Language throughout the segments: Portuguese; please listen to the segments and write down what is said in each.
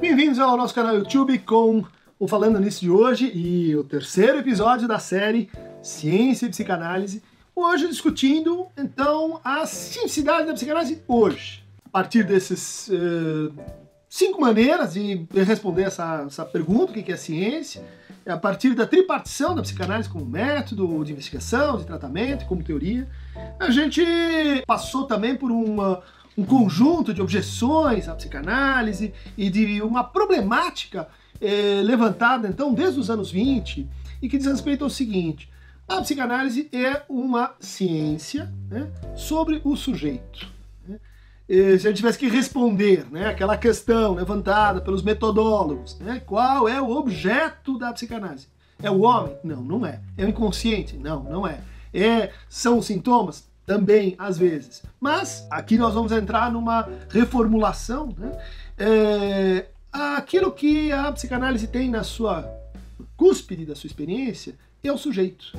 Bem-vindos ao nosso canal YouTube com o Falando Nisso de hoje e o terceiro episódio da série Ciência e Psicanálise. Hoje discutindo, então, a cientificidade da psicanálise hoje. A partir desses uh, cinco maneiras de responder essa, essa pergunta, o que é ciência, a partir da tripartição da psicanálise como método de investigação, de tratamento, como teoria. A gente passou também por uma, um conjunto de objeções à psicanálise e de uma problemática eh, levantada então desde os anos 20 e que diz respeito ao seguinte: a psicanálise é uma ciência né, sobre o sujeito. Né? se a gente tivesse que responder né, aquela questão levantada pelos metodólogos, né, qual é o objeto da psicanálise? É o homem? Não, não é. É o inconsciente? Não, não é. é são os sintomas? Também, às vezes. Mas aqui nós vamos entrar numa reformulação. Né? É, aquilo que a psicanálise tem na sua cúspide da sua experiência é o sujeito.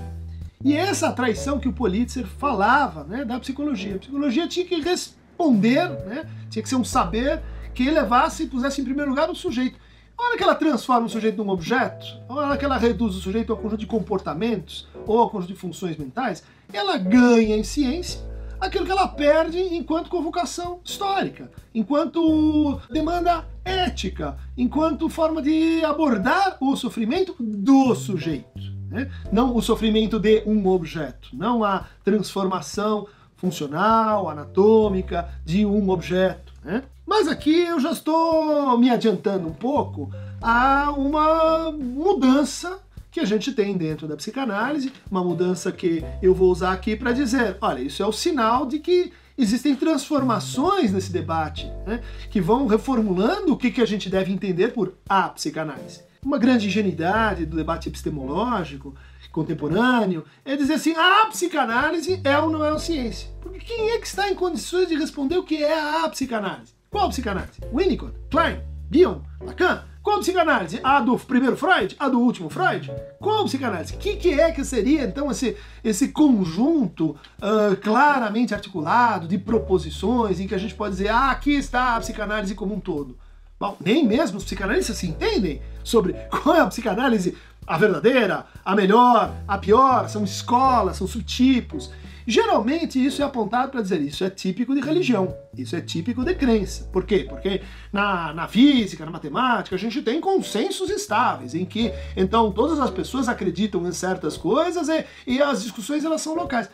E essa traição que o Politzer falava né, da psicologia. A psicologia tinha que responder, né, tinha que ser um saber que levasse e pusesse em primeiro lugar o sujeito. A hora que ela transforma o sujeito num objeto, a hora que ela reduz o sujeito a um conjunto de comportamentos ou a um conjunto de funções mentais, ela ganha em ciência aquilo que ela perde enquanto convocação histórica, enquanto demanda ética, enquanto forma de abordar o sofrimento do sujeito. Né? Não o sofrimento de um objeto, não a transformação funcional, anatômica de um objeto. Né? Mas aqui eu já estou me adiantando um pouco a uma mudança que a gente tem dentro da psicanálise, uma mudança que eu vou usar aqui para dizer, olha, isso é o sinal de que existem transformações nesse debate, né, que vão reformulando o que, que a gente deve entender por a psicanálise. Uma grande ingenuidade do debate epistemológico contemporâneo é dizer assim, a psicanálise é ou não é uma ciência. Porque quem é que está em condições de responder o que é a psicanálise? Qual psicanálise? Winnicott, Klein, Bion, Lacan? Qual psicanálise? A do primeiro Freud? A do último Freud? Qual psicanálise? O que, que, é que seria então esse, esse conjunto uh, claramente articulado de proposições em que a gente pode dizer, ah, aqui está a psicanálise como um todo? Bom, nem mesmo os psicanalistas se entendem sobre qual é a psicanálise a verdadeira, a melhor, a pior, são escolas, são subtipos. Geralmente isso é apontado para dizer isso é típico de religião, isso é típico de crença. Por quê? Porque na, na física, na matemática, a gente tem consensos estáveis, em que então todas as pessoas acreditam em certas coisas e, e as discussões elas são locais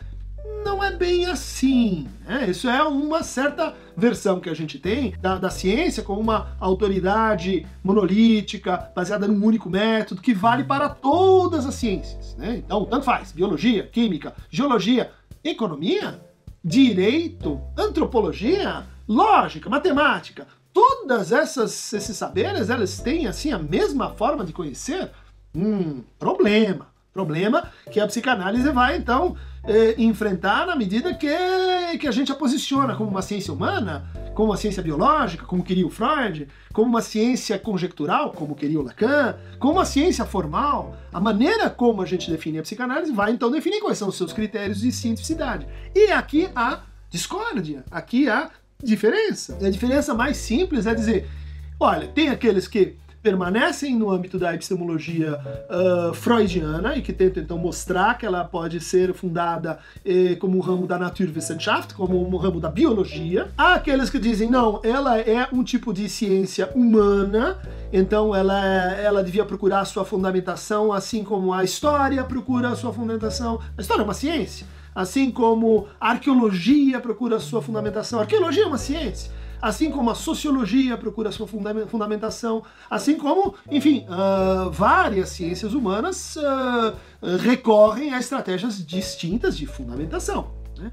não é bem assim. Né? Isso é uma certa versão que a gente tem da, da, ciência como uma autoridade monolítica, baseada num único método, que vale para todas as ciências. Né? Então, tanto faz: biologia, química, geologia, economia, direito, antropologia, lógica, matemática. Todas essas esses saberes, elas têm assim a mesma forma de conhecer? Hum, problema. Problema que a psicanálise vai então eh, enfrentar na medida que, que a gente a posiciona como uma ciência humana, como uma ciência biológica, como queria o Freud, como uma ciência conjectural, como queria o Lacan, como uma ciência formal. A maneira como a gente define a psicanálise vai então definir quais são os seus critérios de cientificidade. E aqui há discórdia, aqui há diferença. E a diferença mais simples é dizer: olha, tem aqueles que permanecem no âmbito da epistemologia uh, freudiana e que tentam então mostrar que ela pode ser fundada eh, como um ramo da Naturwissenschaft, como um ramo da biologia. Há aqueles que dizem não, ela é um tipo de ciência humana, então ela, ela devia procurar sua fundamentação assim como a história procura a sua fundamentação. A história é uma ciência, assim como a arqueologia procura sua fundamentação. A arqueologia é uma ciência assim como a sociologia procura sua fundamentação, assim como, enfim, uh, várias ciências humanas uh, recorrem a estratégias distintas de fundamentação. Né?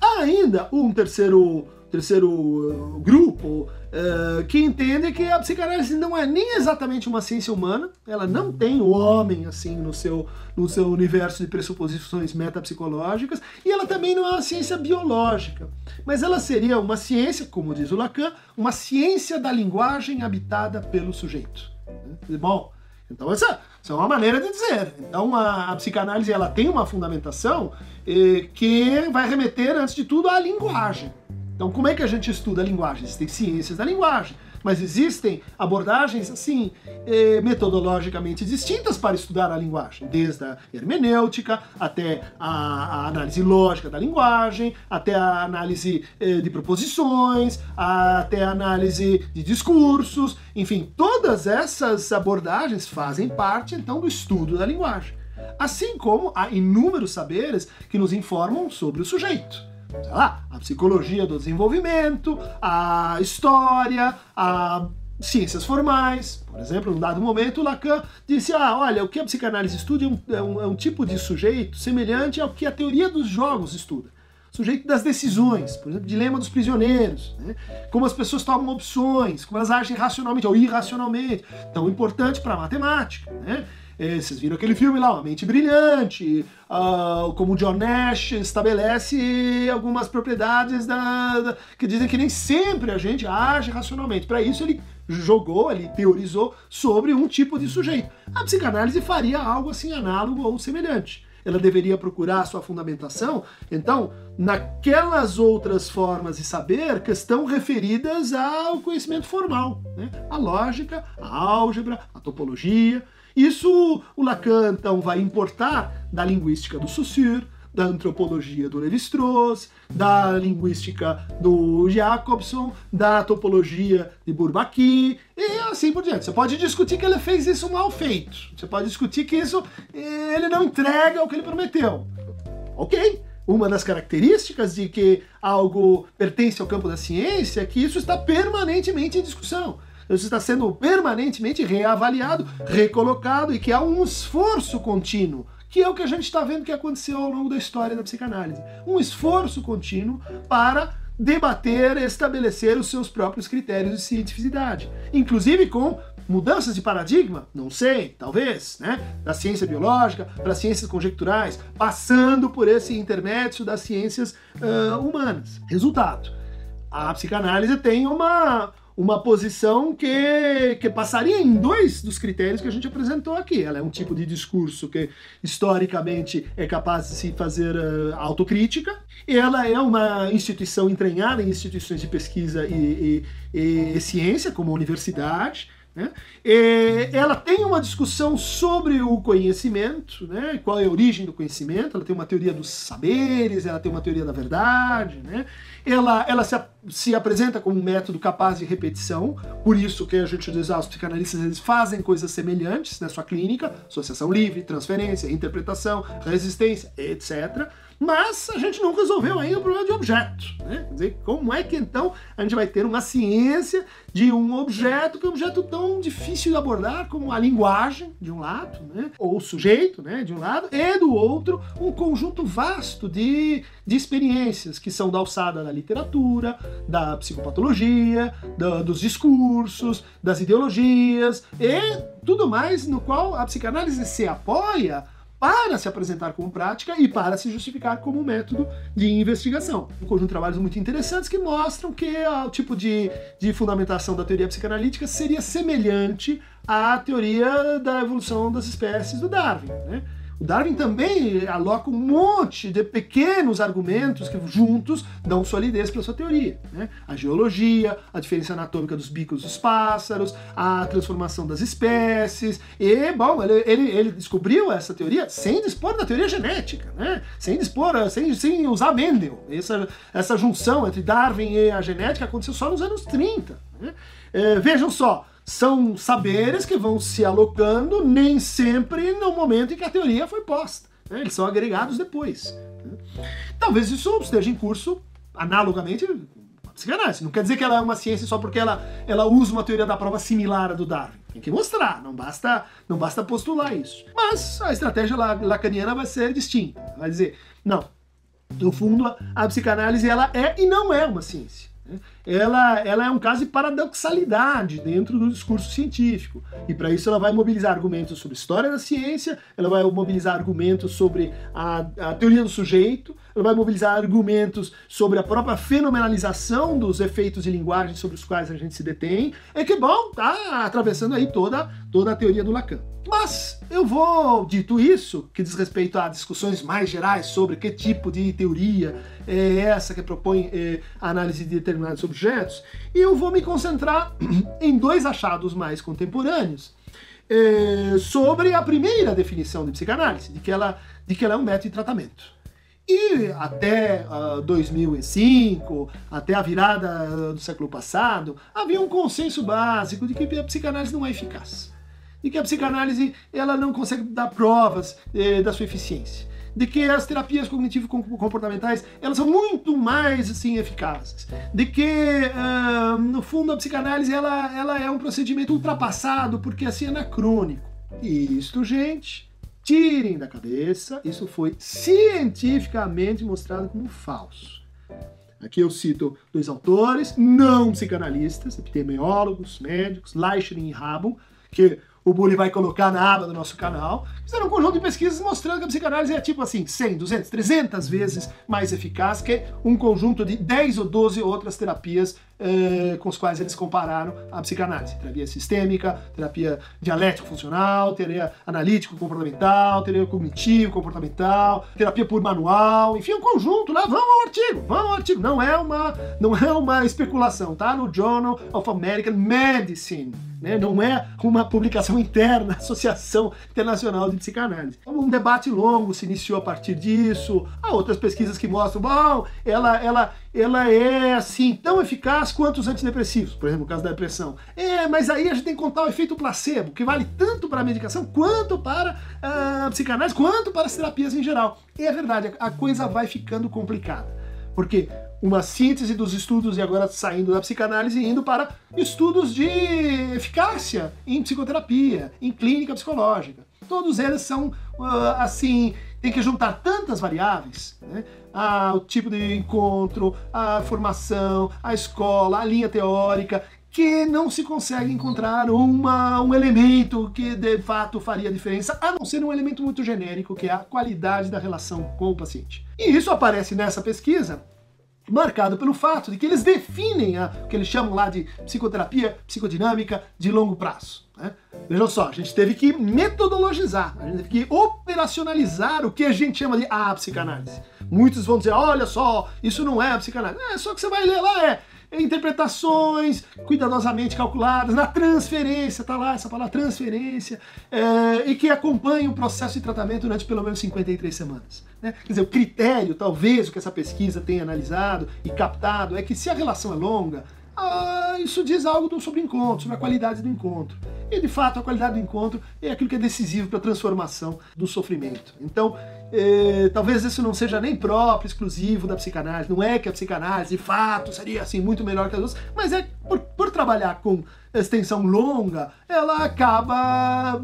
Há ainda um terceiro terceiro uh, grupo uh, que entende que a psicanálise não é nem exatamente uma ciência humana, ela não tem o homem assim no seu, no seu universo de pressuposições metapsicológicas, e ela também não é uma ciência biológica, mas ela seria uma ciência, como diz o Lacan, uma ciência da linguagem habitada pelo sujeito. Né? Bom, então essa, essa, é uma maneira de dizer. Então a, a psicanálise ela tem uma fundamentação eh, que vai remeter, antes de tudo, à linguagem. Então, como é que a gente estuda a linguagem? Existem ciências da linguagem. mas existem abordagens assim eh, metodologicamente distintas para estudar a linguagem, desde a hermenêutica até a, a análise lógica da linguagem, até a análise eh, de proposições, até a análise de discursos, enfim, todas essas abordagens fazem parte então do estudo da linguagem. Assim como há inúmeros saberes que nos informam sobre o sujeito sei lá, a psicologia do desenvolvimento, a história, a ciências formais. Por exemplo, num dado momento, Lacan disse: ah, olha, o que a psicanálise estuda é um, é um, é um tipo de sujeito semelhante ao que a teoria dos jogos estuda. Sujeito das decisões, por exemplo, dilema dos prisioneiros, né? como as pessoas tomam opções, como elas agem racionalmente ou irracionalmente, tão importante para a matemática. Né? Vocês viram aquele filme lá, Uma Mente Brilhante, uh, como o John Nash estabelece algumas propriedades da, da, que dizem que nem sempre a gente age racionalmente. Para isso ele jogou, ele teorizou sobre um tipo de sujeito. A psicanálise faria algo assim análogo ou semelhante. Ela deveria procurar sua fundamentação, então, naquelas outras formas de saber que estão referidas ao conhecimento formal, né? a lógica, a álgebra, a topologia. Isso o Lacan então vai importar da linguística do Saussure, da antropologia do Levi-Strauss, da linguística do Jacobson, da topologia de Bourbaki e assim por diante. Você pode discutir que ele fez isso mal feito. Você pode discutir que isso ele não entrega o que ele prometeu. Ok. Uma das características de que algo pertence ao campo da ciência é que isso está permanentemente em discussão isso está sendo permanentemente reavaliado, recolocado e que há um esforço contínuo que é o que a gente está vendo que aconteceu ao longo da história da psicanálise. Um esforço contínuo para debater, estabelecer os seus próprios critérios de cientificidade, inclusive com mudanças de paradigma, não sei, talvez, né, da ciência biológica para ciências conjecturais, passando por esse intermédio das ciências uh, humanas. Resultado: a psicanálise tem uma uma posição que, que passaria em dois dos critérios que a gente apresentou aqui. Ela é um tipo de discurso que historicamente é capaz de se fazer uh, autocrítica, ela é uma instituição entranhada em instituições de pesquisa e, e, e ciência, como a universidade, né? ela tem uma discussão sobre o conhecimento, né? qual é a origem do conhecimento, ela tem uma teoria dos saberes, ela tem uma teoria da verdade, né? Ela, ela se, se apresenta como um método capaz de repetição, por isso que a gente diz, ah, os psicanalistas eles fazem coisas semelhantes na sua clínica, associação livre, transferência, interpretação, resistência, etc., mas a gente não resolveu ainda o problema de objeto. Né? Quer dizer, como é que então a gente vai ter uma ciência de um objeto que é um objeto tão difícil de abordar como a linguagem, de um lado, né? ou o sujeito, né? de um lado, e do outro, um conjunto vasto de, de experiências que são da alçada da literatura, da psicopatologia, da, dos discursos, das ideologias e tudo mais no qual a psicanálise se apoia para se apresentar como prática e para se justificar como método de investigação. Um conjunto de trabalhos muito interessantes que mostram que o tipo de, de fundamentação da teoria psicanalítica seria semelhante à teoria da evolução das espécies do Darwin. Né? O Darwin também aloca um monte de pequenos argumentos que juntos dão solidez para sua teoria. Né? A geologia, a diferença anatômica dos bicos dos pássaros, a transformação das espécies. E, bom, ele, ele, ele descobriu essa teoria sem dispor da teoria genética, né? sem dispor, sem, sem usar Mendel. Essa, essa junção entre Darwin e a genética aconteceu só nos anos 30. Né? É, vejam só, são saberes que vão se alocando nem sempre no momento em que a teoria foi posta. Né? Eles são agregados depois. Né? Talvez isso esteja em curso analogamente a psicanálise. Não quer dizer que ela é uma ciência só porque ela, ela usa uma teoria da prova similar à do Darwin. Tem que mostrar, não basta, não basta postular isso. Mas a estratégia lacaniana vai ser distinta. Vai dizer, não, no fundo, a, a psicanálise ela é e não é uma ciência ela, ela é um caso de paradoxalidade dentro do discurso científico. E para isso ela vai mobilizar argumentos sobre história da ciência, ela vai mobilizar argumentos sobre a, a teoria do sujeito, ela vai mobilizar argumentos sobre a própria fenomenalização dos efeitos de linguagem sobre os quais a gente se detém. É que bom, tá atravessando aí toda, toda a teoria do Lacan. Mas eu vou, dito isso, que diz respeito a discussões mais gerais sobre que tipo de teoria é essa que propõe é, a análise de determinados objetos, e eu vou me concentrar em dois achados mais contemporâneos é, sobre a primeira definição de psicanálise, de que ela, de que ela é um método de tratamento. E até uh, ah, 2005, até a virada do século passado, havia um consenso básico de que a psicanálise não é eficaz. De que a psicanálise ela não consegue dar provas eh, da sua eficiência de que as terapias cognitivo-comportamentais elas são muito mais assim eficazes, de que uh, no fundo a psicanálise ela, ela é um procedimento ultrapassado porque assim é anacrônico. E isto, gente, tirem da cabeça, isso foi cientificamente mostrado como falso. Aqui eu cito dois autores, não psicanalistas, epidemiólogos, médicos, Leichner e Rabon, que o Bully vai colocar na aba do nosso canal, fizeram um conjunto de pesquisas mostrando que a psicanálise é tipo assim, 100, 200, 300 vezes mais eficaz que um conjunto de 10 ou 12 outras terapias eh, com os quais eles compararam a psicanálise. Terapia sistêmica, terapia dialético-funcional, terapia analítico-comportamental, terapia cognitivo-comportamental, terapia por manual, enfim, um conjunto lá. Vamos ao artigo, vamos ao artigo. Não é uma, não é uma especulação, tá? No Journal of American Medicine. Né? Não é uma publicação interna, Associação Internacional de Psicanálise. Então, um debate longo se iniciou a partir disso. Há outras pesquisas que mostram, bom, ela, ela, ela é assim tão eficaz quanto os antidepressivos, por exemplo, no caso da depressão. É, mas aí a gente tem que contar o efeito placebo, que vale tanto para a medicação quanto para a psicanálise, quanto para as terapias em geral. E é verdade, a coisa vai ficando complicada. Porque uma síntese dos estudos e agora saindo da psicanálise e indo para estudos de eficácia em psicoterapia, em clínica psicológica. Todos eles são ah, assim tem que juntar tantas variáveis, né? O tipo de encontro, a formação, a escola, a linha teórica, que não se consegue encontrar uma, um elemento que de fato faria diferença, a não ser um elemento muito genérico, que é a qualidade da relação com o paciente. E isso aparece nessa pesquisa marcado pelo fato de que eles definem a, o que eles chamam lá de psicoterapia psicodinâmica de longo prazo. Né? Vejam só, a gente teve que metodologizar, a gente teve que operacionalizar o que a gente chama de a psicanálise. Muitos vão dizer, olha só, isso não é a psicanálise. É, só que você vai ler lá, é interpretações cuidadosamente calculadas, na transferência, tá lá essa palavra transferência, é, e que acompanha o processo de tratamento durante pelo menos 53 semanas. Né? Quer dizer, o critério, talvez, o que essa pesquisa tenha analisado e captado, é que se a relação é longa, ah, isso diz algo sobre o encontro, sobre a qualidade do encontro. E de fato, a qualidade do encontro é aquilo que é decisivo para a transformação do sofrimento. Então, eh, talvez isso não seja nem próprio, exclusivo da psicanálise. Não é que a psicanálise, de fato, seria assim muito melhor que as outras, mas é por, por trabalhar com extensão longa, ela acaba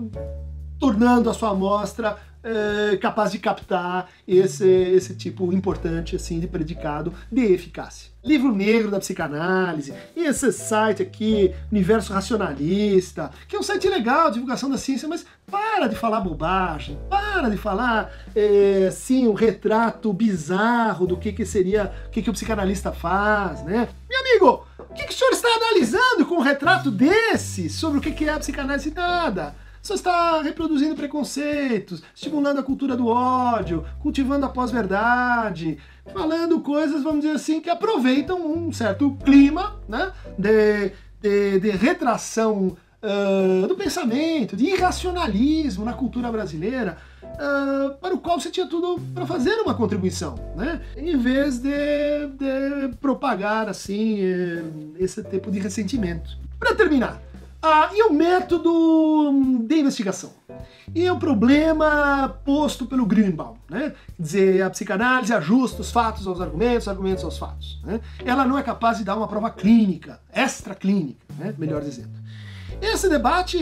tornando a sua amostra é, capaz de captar esse, esse tipo importante assim de predicado de eficácia. Livro Negro da Psicanálise, esse site aqui, Universo Racionalista, que é um site legal, divulgação da ciência, mas para de falar bobagem, para de falar, é, sim, um retrato bizarro do que, que seria, o que, que o psicanalista faz, né? Meu amigo, o que, que o senhor está analisando com um retrato desse sobre o que, que é a psicanálise? Nada. Você está reproduzindo preconceitos, estimulando a cultura do ódio, cultivando a pós-verdade, falando coisas, vamos dizer assim, que aproveitam um certo clima né, de, de, de retração uh, do pensamento, de irracionalismo na cultura brasileira, uh, para o qual você tinha tudo para fazer uma contribuição, né? em vez de, de propagar assim eh, esse tipo de ressentimento. Para terminar, ah, e o método de investigação? E o problema posto pelo Greenbaum, né? Quer dizer, a psicanálise ajusta os fatos aos argumentos, os argumentos aos fatos. Né? Ela não é capaz de dar uma prova clínica, extra-clínica, né? melhor dizendo. Esse debate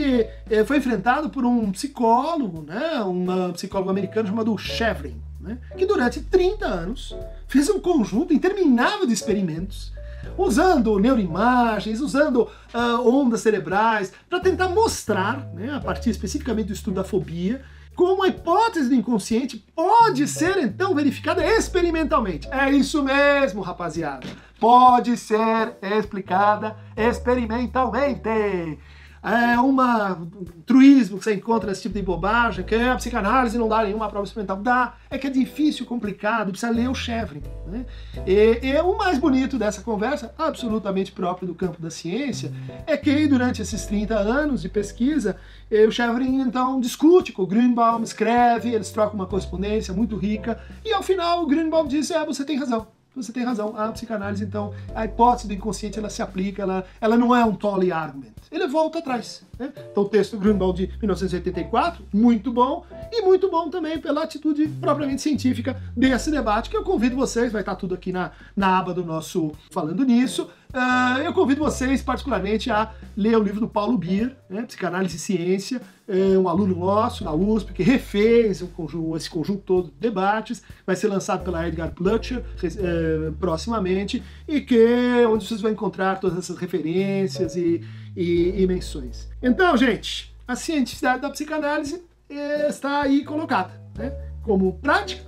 eh, foi enfrentado por um psicólogo, né? um psicólogo americano chamado Chevron, né? que durante 30 anos fez um conjunto interminável de experimentos usando neuroimagens, usando uh, ondas cerebrais, para tentar mostrar, né, a partir especificamente do estudo da fobia, como a hipótese do inconsciente pode ser então verificada experimentalmente. É isso mesmo, rapaziada. Pode ser explicada experimentalmente. É uma um truísmo que você encontra nesse tipo de bobagem, que a psicanálise não dá nenhuma prova experimental. Dá, é que é difícil, complicado, precisa ler o Chevron. Né? E, e o mais bonito dessa conversa, absolutamente próprio do campo da ciência, é que durante esses 30 anos de pesquisa, o Chevron então discute com o Greenbaum, escreve, eles trocam uma correspondência muito rica, e ao final o Greenbaum diz: É, você tem razão você tem razão. A psicanálise, então, a hipótese do inconsciente, ela se aplica, ela, ela não é um Tolle argument. Ele volta atrás. Né? Então, o texto Grunwald de 1984, muito bom, e muito bom também pela atitude propriamente científica desse debate, que eu convido vocês, vai estar tudo aqui na, na aba do nosso Falando Nisso, Uh, eu convido vocês, particularmente, a ler o livro do Paulo Bier, né, Psicanálise e Ciência, é um aluno nosso na USP que refez conjunto, esse conjunto todo de debates, vai ser lançado pela Edgar Plutcher uh, proximamente, e que onde vocês vão encontrar todas essas referências e, e, e menções. Então, gente, a cientificidade da psicanálise eh, está aí colocada, né, como prática,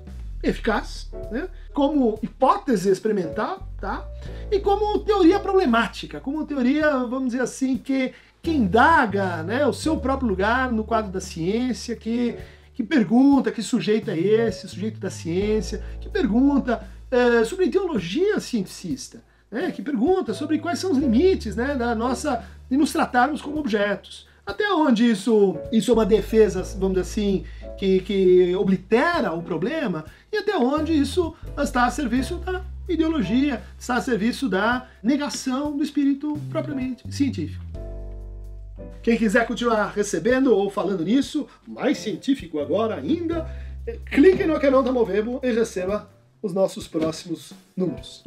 eficaz, né, como hipótese experimental, tá? E como teoria problemática, como teoria, vamos dizer assim, que, que indaga né, o seu próprio lugar no quadro da ciência, que, que pergunta que sujeito é esse, sujeito da ciência, que pergunta é, sobre teologia cienticista, né, que pergunta sobre quais são os limites né, da nossa de nos tratarmos como objetos. Até onde isso, isso é uma defesa, vamos dizer assim, que, que oblitera o problema e até onde isso está a serviço da ideologia, está a serviço da negação do espírito propriamente científico. Quem quiser continuar recebendo ou falando nisso, mais científico agora ainda, clique no canal da Movebo e receba os nossos próximos números.